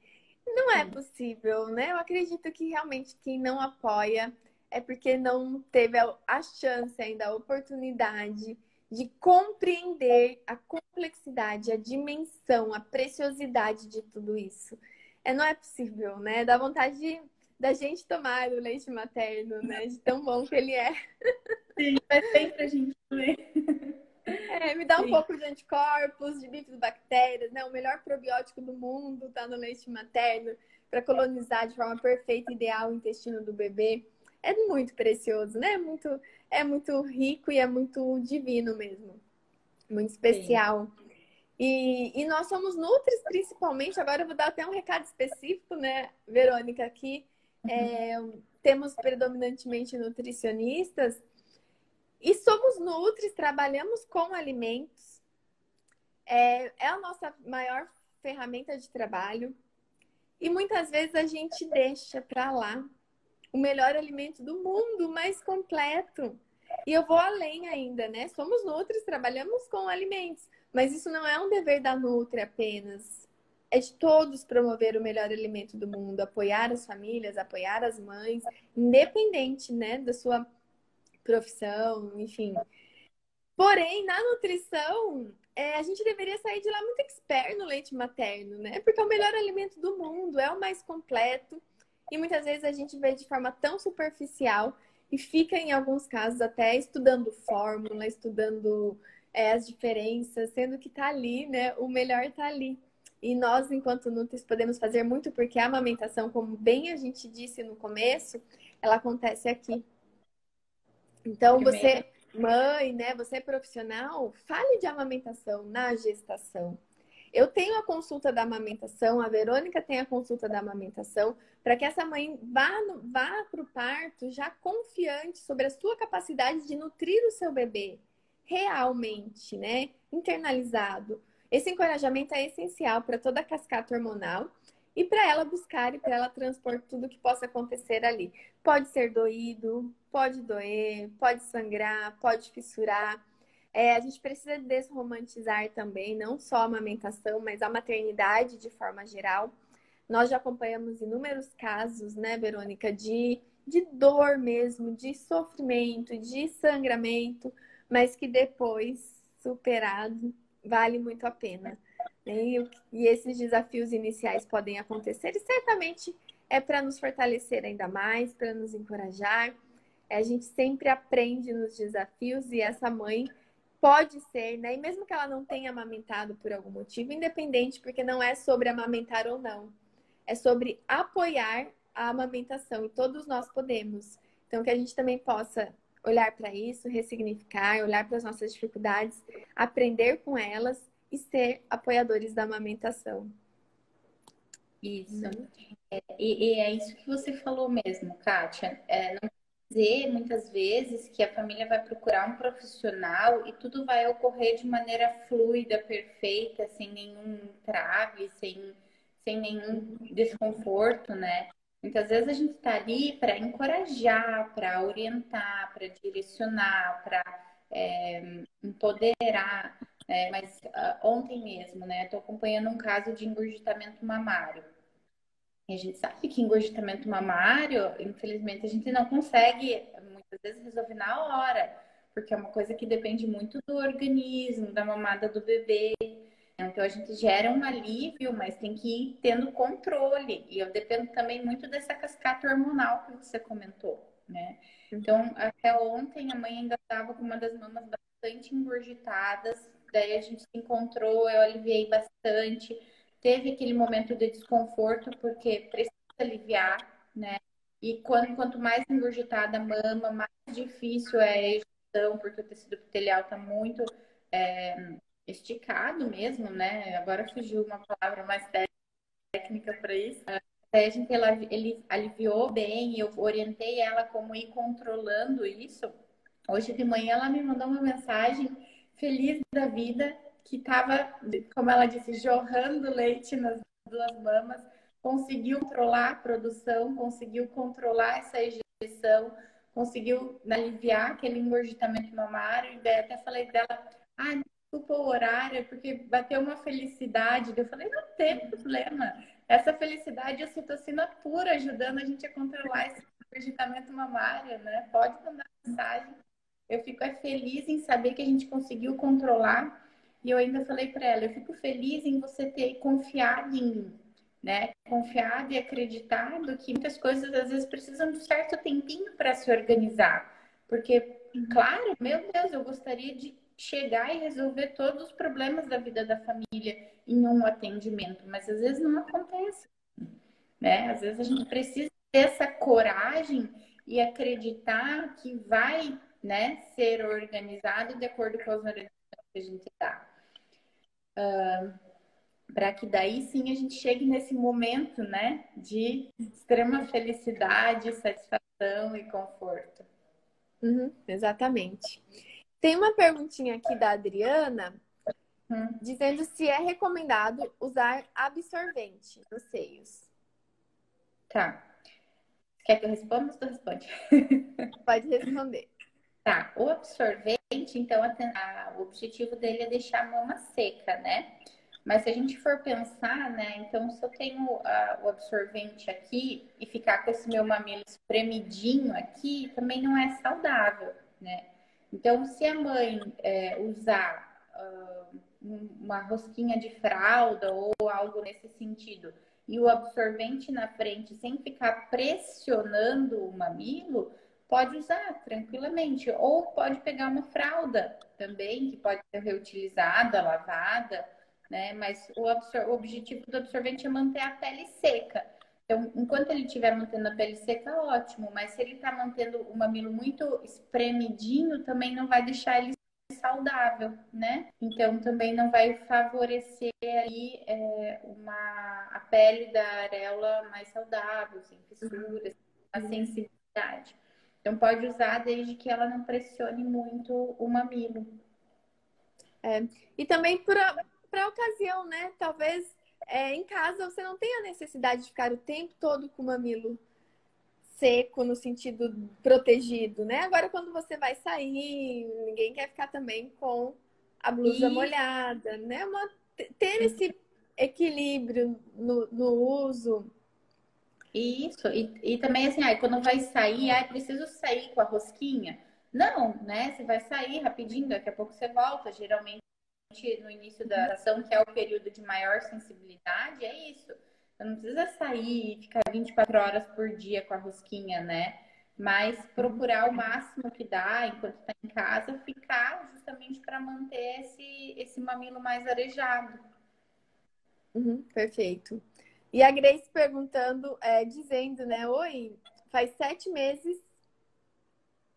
Não é possível, né? Eu acredito que realmente quem não apoia é porque não teve a chance ainda, a oportunidade de compreender a complexidade, a dimensão, a preciosidade de tudo isso. É, não é possível, né? Dá vontade de, da gente tomar o leite materno, né? De tão bom que ele é.
Sim, faz bem pra gente comer.
É, me dá um Sim. pouco de anticorpos, de bifidobactérias, né? O melhor probiótico do mundo tá no leite materno para colonizar de forma perfeita, ideal o intestino do bebê é muito precioso, né? É muito, é muito rico e é muito divino mesmo. Muito especial. E, e, nós somos nutris, principalmente. Agora eu vou dar até um recado específico, né, Verônica, aqui. Uhum. É, temos predominantemente nutricionistas e somos nutris, trabalhamos com alimentos. É, é a nossa maior ferramenta de trabalho. E muitas vezes a gente deixa para lá o melhor alimento do mundo, mais completo. E eu vou além ainda, né? Somos Nutris, trabalhamos com alimentos, mas isso não é um dever da Nutri apenas. É de todos promover o melhor alimento do mundo, apoiar as famílias, apoiar as mães, independente, né, da sua profissão, enfim. Porém, na nutrição, é, a gente deveria sair de lá muito expert no leite materno, né? Porque é o melhor alimento do mundo, é o mais completo e muitas vezes a gente vê de forma tão superficial e fica, em alguns casos, até estudando fórmula, estudando é, as diferenças, sendo que tá ali, né? O melhor tá ali. E nós, enquanto Nutris, podemos fazer muito porque a amamentação, como bem a gente disse no começo, ela acontece aqui. Então, você, mãe, né? Você é profissional, fale de amamentação na gestação. Eu tenho a consulta da amamentação, a Verônica tem a consulta da amamentação, para que essa mãe vá, vá para o parto já confiante sobre a sua capacidade de nutrir o seu bebê, realmente, né, internalizado. Esse encorajamento é essencial para toda a cascata hormonal e para ela buscar e para ela transpor tudo que possa acontecer ali. Pode ser doído, pode doer, pode sangrar, pode fissurar. É, a gente precisa desromantizar também, não só a amamentação, mas a maternidade de forma geral. Nós já acompanhamos inúmeros casos, né, Verônica, de, de dor mesmo, de sofrimento, de sangramento, mas que depois, superado, vale muito a pena. E, e esses desafios iniciais podem acontecer e certamente é para nos fortalecer ainda mais, para nos encorajar. A gente sempre aprende nos desafios e essa mãe pode ser, né? E mesmo que ela não tenha amamentado por algum motivo, independente, porque não é sobre amamentar ou não é sobre apoiar a amamentação e todos nós podemos. Então, que a gente também possa olhar para isso, ressignificar, olhar para as nossas dificuldades, aprender com elas e ser apoiadores da amamentação.
Isso. É, e, e, é isso que você falou mesmo, Kátia. É, não dizer muitas vezes que a família vai procurar um profissional e tudo vai ocorrer de maneira fluida, perfeita, sem nenhum trave, sem sem nenhum desconforto, né? Muitas vezes a gente está ali para encorajar, para orientar, para direcionar, para é, empoderar. Né? Mas uh, ontem mesmo, né? Estou acompanhando um caso de engurgitamento mamário. E a gente sabe que engurgitamento mamário, infelizmente, a gente não consegue muitas vezes resolver na hora, porque é uma coisa que depende muito do organismo, da mamada do bebê. Então a gente gera um alívio, mas tem que ir tendo controle. E eu dependo também muito dessa cascata hormonal que você comentou, né? Então, até ontem a mãe ainda estava com uma das mamas bastante engurgitadas. Daí a gente se encontrou, eu aliviei bastante. Teve aquele momento de desconforto, porque precisa aliviar, né? E quando, quanto mais engurgitada a mama, mais difícil é a ejeção, porque o tecido epitelial está muito é, esticado mesmo, né? Agora fugiu uma palavra mais técnica para isso. A gente ela, ele aliviou bem, eu orientei ela como ir controlando isso. Hoje de manhã ela me mandou uma mensagem feliz da vida que estava, como ela disse, jorrando leite nas duas mamas, conseguiu controlar a produção, conseguiu controlar essa ejeção, conseguiu aliviar aquele engorgitamento mamário. E daí até falei dela, ah, desculpa o horário, porque bateu uma felicidade. Eu falei, não tem problema. Essa felicidade é citocina pura ajudando a gente a controlar esse agitamento mamário, né? Pode mandar mensagem. Eu fico é feliz em saber que a gente conseguiu controlar. E eu ainda falei para ela, eu fico feliz em você ter confiado em mim, né? Confiado e acreditado que muitas coisas às vezes precisam de um certo tempinho para se organizar. Porque, claro, meu Deus, eu gostaria de chegar e resolver todos os problemas da vida da família em um atendimento, mas às vezes não acontece, né? Às vezes a gente precisa ter essa coragem e acreditar que vai, né, ser organizado de acordo com as orientações que a gente dá. Uh, para que daí sim a gente chegue nesse momento, né, de extrema felicidade, satisfação e conforto.
Uhum, exatamente. Tem uma perguntinha aqui da Adriana hum. dizendo se é recomendado usar absorvente nos seios.
Tá. Quer que eu responda ou você responde?
Pode responder.
Tá. O absorvente, então, a, o objetivo dele é deixar a mama seca, né? Mas se a gente for pensar, né? Então, se eu tenho o absorvente aqui e ficar com esse meu mamilo espremidinho aqui, também não é saudável, né? Então, se a mãe é, usar uh, uma rosquinha de fralda ou algo nesse sentido e o absorvente na frente sem ficar pressionando o mamilo, pode usar tranquilamente. Ou pode pegar uma fralda também, que pode ser reutilizada, lavada, né? Mas o, o objetivo do absorvente é manter a pele seca. Então, enquanto ele estiver mantendo a pele seca, ótimo. Mas se ele está mantendo o mamilo muito espremidinho, também não vai deixar ele saudável, né? Então, também não vai favorecer aí é, uma, a pele da areola mais saudável, sem fissuras, a sensibilidade. Então, pode usar desde que ela não pressione muito o mamilo.
É. E também para a ocasião, né? Talvez é, em casa você não tenha necessidade de ficar o tempo todo com o mamilo seco no sentido protegido, né? Agora, quando você vai sair, ninguém quer ficar também com a blusa e... molhada, né? Uma, ter esse equilíbrio no, no uso.
Isso, e, e também assim, aí, quando vai sair, é preciso sair com a rosquinha. Não, né? Você vai sair rapidinho, daqui a pouco você volta. Geralmente, no início da ação, que é o período de maior sensibilidade, é isso. Você não precisa sair e ficar 24 horas por dia com a rosquinha, né? Mas procurar o máximo que dá enquanto está em casa, ficar justamente para manter esse, esse mamilo mais arejado.
Uhum, perfeito. E a Grace perguntando, é, dizendo, né? Oi, faz sete meses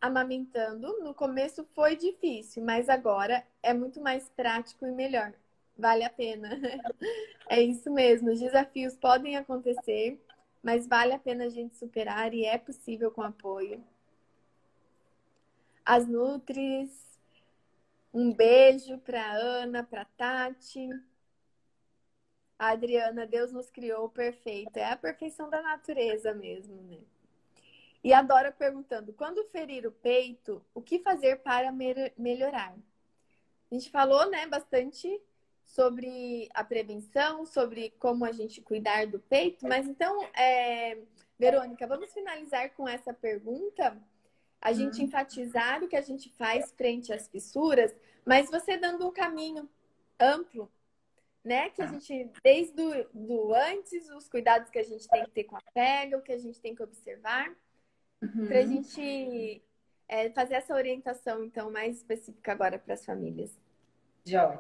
amamentando. No começo foi difícil, mas agora é muito mais prático e melhor. Vale a pena. É isso mesmo. Os desafios podem acontecer, mas vale a pena a gente superar e é possível com apoio. As Nutris, um beijo para Ana, para Tati. A Adriana, Deus nos criou perfeito. É a perfeição da natureza mesmo, né? E a Dora perguntando: quando ferir o peito, o que fazer para melhorar? A gente falou, né, bastante sobre a prevenção, sobre como a gente cuidar do peito, mas então, é... Verônica, vamos finalizar com essa pergunta. A gente uhum. enfatizar o que a gente faz frente às fissuras, mas você dando um caminho amplo, né? Que a tá. gente, desde do, do antes, os cuidados que a gente tem que ter com a pega, o que a gente tem que observar, uhum. para a gente é, fazer essa orientação, então, mais específica agora para as famílias.
Joia.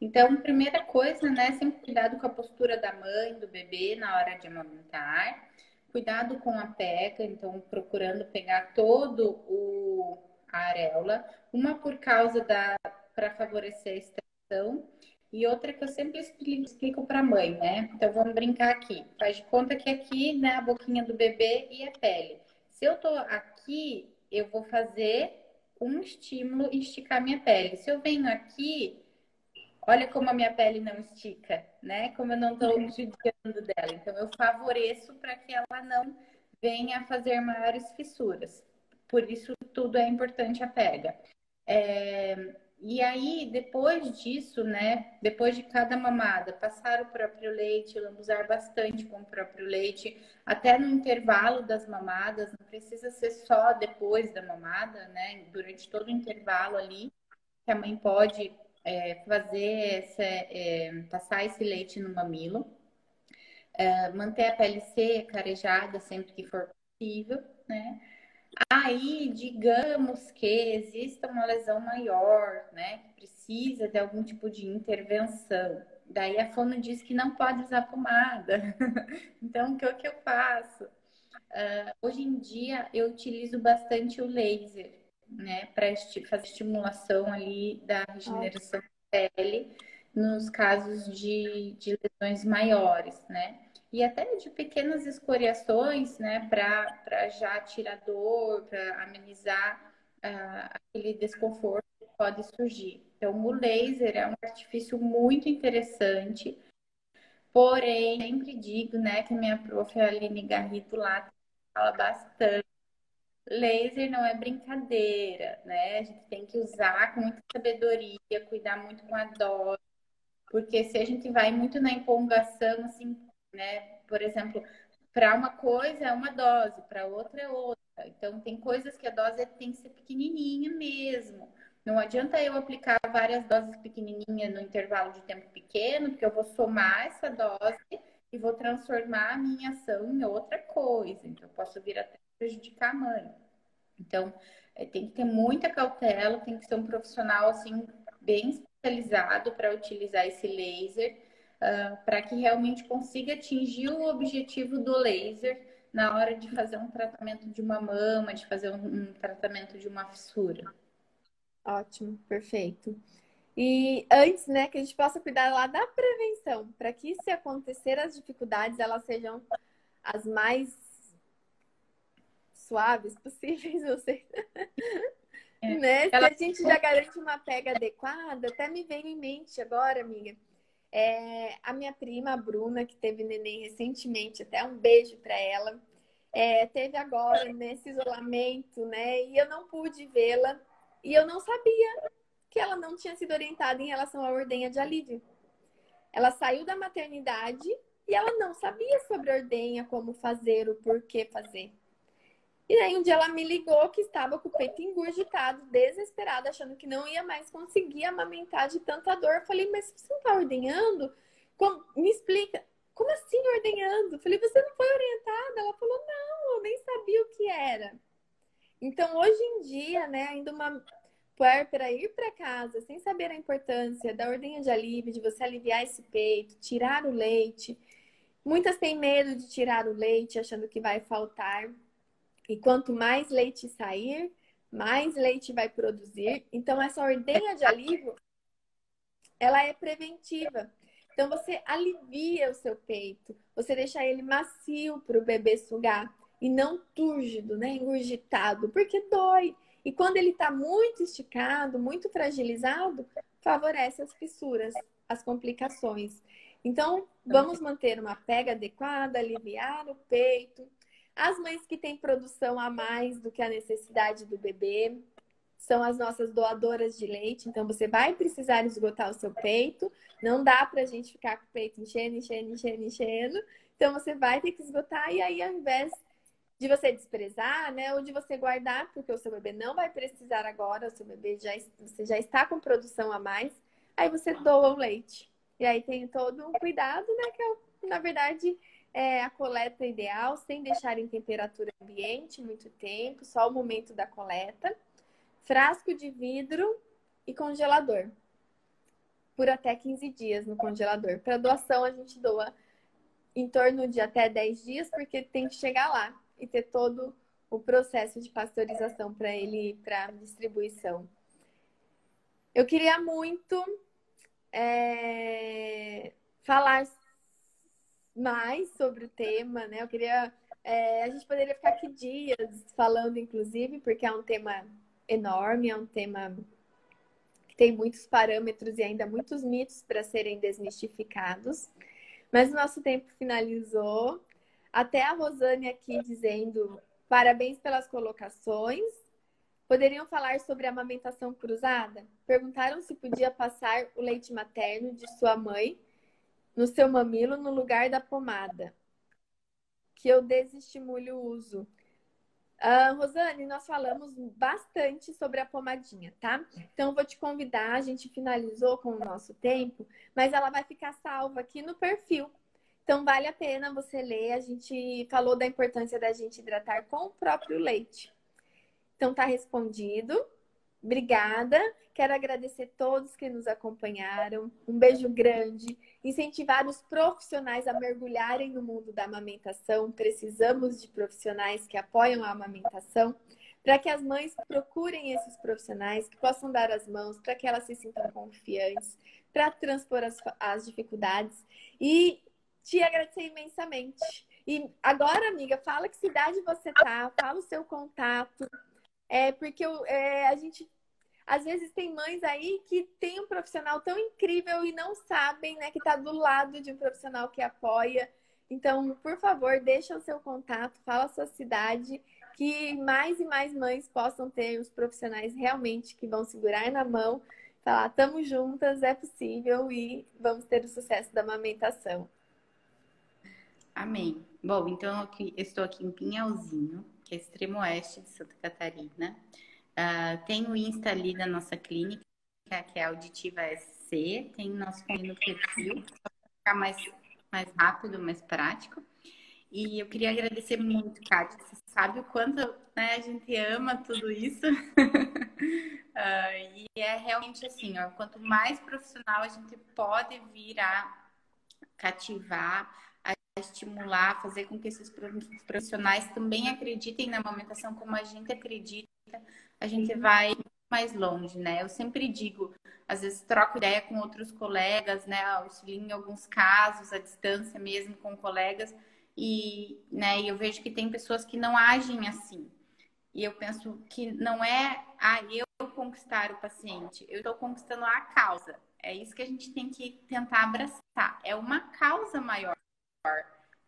Então, primeira coisa, né, sempre cuidado com a postura da mãe, do bebê na hora de amamentar. Cuidado com a pega, então procurando pegar todo o a areola, uma por causa da para favorecer a extração e outra que eu sempre explico, para a mãe, né? Então vamos brincar aqui. Faz de conta que aqui, né, a boquinha do bebê e a pele. Se eu tô aqui, eu vou fazer um estímulo e esticar minha pele. Se eu venho aqui, olha como a minha pele não estica, né? Como eu não estou judiando dela. Então, eu favoreço para que ela não venha a fazer maiores fissuras. Por isso, tudo é importante a pega. É... E aí, depois disso, né? Depois de cada mamada, passar o próprio leite, lambuzar bastante com o próprio leite, até no intervalo das mamadas, não precisa ser só depois da mamada, né? Durante todo o intervalo ali, que a mãe pode é, fazer essa, é, passar esse leite no mamilo, é, manter a pele seca, arejada sempre que for possível, né? Aí, digamos que exista uma lesão maior, né, que precisa de algum tipo de intervenção. Daí a fono diz que não pode usar pomada. então, o que, que eu faço? Uh, hoje em dia, eu utilizo bastante o laser né, para esti fazer estimulação ali da regeneração da pele nos casos de, de lesões maiores, né? E até de pequenas escoriações, né, para já tirar dor, para amenizar uh, aquele desconforto que pode surgir. Então, o laser é um artifício muito interessante, porém, sempre digo, né, que a minha prof. Aline Garrido lá fala bastante Laser não é brincadeira, né? A gente tem que usar com muita sabedoria, cuidar muito com a dose, porque se a gente vai muito na empolgação, assim, né? Por exemplo, para uma coisa é uma dose, para outra é outra. Então, tem coisas que a dose tem que ser pequenininha mesmo. Não adianta eu aplicar várias doses pequenininhas no intervalo de tempo pequeno, porque eu vou somar essa dose e vou transformar a minha ação em outra coisa. Então, eu posso vir até prejudicar a mãe. Então, é, tem que ter muita cautela, tem que ser um profissional assim bem especializado para utilizar esse laser, uh, para que realmente consiga atingir o objetivo do laser na hora de fazer um tratamento de uma mama, de fazer um, um tratamento de uma fissura.
Ótimo, perfeito. E antes, né, que a gente possa cuidar lá da prevenção, para que se acontecer as dificuldades, elas sejam as mais suaves possíveis, você. né? Se a gente já garante uma pega adequada, até me veio em mente agora, amiga. É, a minha prima, a Bruna, que teve neném recentemente, até um beijo para ela, é, teve agora nesse isolamento, né? E eu não pude vê-la e eu não sabia que ela não tinha sido orientada em relação à ordenha de alívio. Ela saiu da maternidade e ela não sabia sobre ordenha, como fazer, o porquê fazer. E aí um dia ela me ligou que estava com o peito engurgitado, desesperada, achando que não ia mais conseguir amamentar de tanta dor. Eu falei, mas você não está ordenhando? Como? Me explica. Como assim ordenhando? Eu falei, você não foi orientada? Ela falou, não, eu nem sabia o que era. Então, hoje em dia, né, ainda uma puérpera ir para casa sem saber a importância da ordenha de alívio, de você aliviar esse peito, tirar o leite. Muitas têm medo de tirar o leite, achando que vai faltar. E quanto mais leite sair, mais leite vai produzir. Então, essa ordenha de alívio, ela é preventiva. Então, você alivia o seu peito, você deixa ele macio para o bebê sugar e não túrgido, né? Engurgitado, porque dói. E quando ele está muito esticado, muito fragilizado, favorece as fissuras, as complicações. Então, vamos manter uma pega adequada, aliviar o peito, as mães que têm produção a mais do que a necessidade do bebê são as nossas doadoras de leite. Então, você vai precisar esgotar o seu peito. Não dá para a gente ficar com o peito enchendo, enchendo, enchendo, enchendo. Então, você vai ter que esgotar. E aí, ao invés de você desprezar, né, ou de você guardar, porque o seu bebê não vai precisar agora, o seu bebê já, você já está com produção a mais, aí você doa o leite. E aí tem todo um cuidado, né, que é, na verdade, é, a coleta ideal, sem deixar em temperatura ambiente muito tempo, só o momento da coleta. Frasco de vidro e congelador. Por até 15 dias no congelador. Para doação, a gente doa em torno de até 10 dias, porque tem que chegar lá e ter todo o processo de pasteurização para ele para distribuição. Eu queria muito é, falar mais sobre o tema, né? Eu queria. É, a gente poderia ficar aqui dias falando, inclusive, porque é um tema enorme, é um tema que tem muitos parâmetros e ainda muitos mitos para serem desmistificados. Mas o nosso tempo finalizou. Até a Rosane aqui dizendo parabéns pelas colocações. Poderiam falar sobre a amamentação cruzada? Perguntaram se podia passar o leite materno de sua mãe no seu mamilo no lugar da pomada, que eu desestimule o uso. Uh, Rosane, nós falamos bastante sobre a pomadinha, tá? Então, eu vou te convidar, a gente finalizou com o nosso tempo, mas ela vai ficar salva aqui no perfil. Então, vale a pena você ler. A gente falou da importância da gente hidratar com o próprio leite. Então, tá respondido. Obrigada. Quero agradecer todos que nos acompanharam. Um beijo grande. Incentivar os profissionais a mergulharem no mundo da amamentação. Precisamos de profissionais que apoiam a amamentação para que as mães procurem esses profissionais que possam dar as mãos, para que elas se sintam confiantes, para transpor as, as dificuldades e te agradecer imensamente. E agora, amiga, fala que cidade você tá, fala o seu contato, é porque é, a gente às vezes tem mães aí que tem um profissional tão incrível e não sabem, né, que está do lado de um profissional que apoia. Então, por favor, deixa o seu contato, fala a sua cidade, que mais e mais mães possam ter os profissionais realmente que vão segurar na mão, falar, estamos juntas, é possível e vamos ter o sucesso da amamentação.
Amém. Bom, então eu estou aqui em Pinhalzinho, que é extremo oeste de Santa Catarina. Uh, tem o Insta ali da nossa clínica, que é Auditiva SC, tem nosso no perfil, para ficar mais, mais rápido, mais prático. E eu queria agradecer muito, Kátia. Você sabe o quanto né, a gente ama tudo isso. uh, e é realmente assim, ó, quanto mais profissional a gente pode vir a cativar, a estimular, fazer com que esses profissionais também acreditem na amamentação como a gente acredita, a gente vai mais longe, né? Eu sempre digo, às vezes troco ideia com outros colegas, né? Auxilio em alguns casos, à distância mesmo com colegas, e, né, eu vejo que tem pessoas que não agem assim. E eu penso que não é, ah, eu conquistar o paciente, eu estou conquistando a causa. É isso que a gente tem que tentar abraçar. É uma causa maior.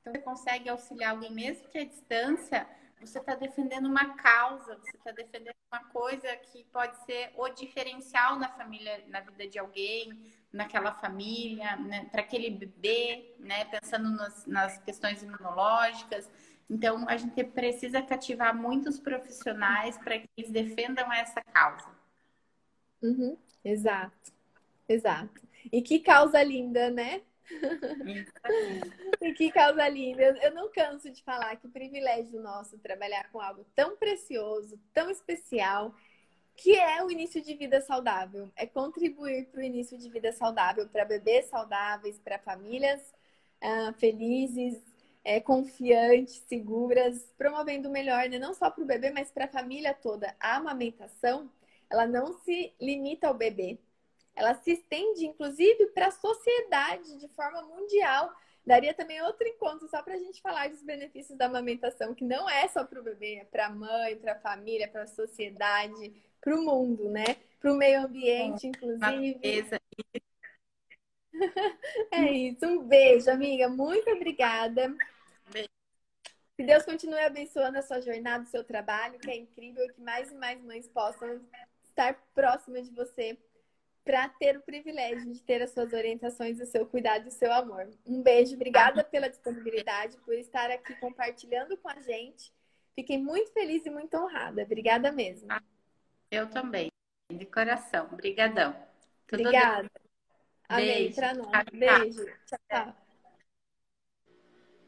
Então, você consegue auxiliar alguém mesmo que a distância, você está defendendo uma causa, você está defendendo uma coisa que pode ser o diferencial na família, na vida de alguém, naquela família, né? para aquele bebê, né? Pensando nas, nas questões imunológicas. Então, a gente precisa cativar muitos profissionais para que eles defendam essa causa.
Uhum, exato, exato. E que causa linda, né? Que causa linda. Eu não canso de falar que privilégio nosso trabalhar com algo tão precioso, tão especial, que é o início de vida saudável. É contribuir para o início de vida saudável, para bebês saudáveis, para famílias uh, felizes, é, confiantes, seguras, promovendo o melhor, né? não só para o bebê, mas para a família toda. A amamentação, ela não se limita ao bebê, ela se estende, inclusive, para a sociedade de forma mundial. Daria também outro encontro só para a gente falar dos benefícios da amamentação, que não é só para o bebê, é para a mãe, para a família, para a sociedade, para o mundo, né? Para o meio ambiente, inclusive. é isso. Um beijo, amiga. Muito obrigada. Que Deus continue abençoando a sua jornada, o seu trabalho, que é incrível e que mais e mais mães possam estar próximas de você para ter o privilégio de ter as suas orientações, o seu cuidado e o seu amor. Um beijo, obrigada pela disponibilidade, por estar aqui compartilhando com a gente. Fiquei muito feliz e muito honrada. Obrigada mesmo.
Eu também, de coração. Obrigadão.
Tudo Obrigada. Amém para nós. Beijo. tchau. tchau.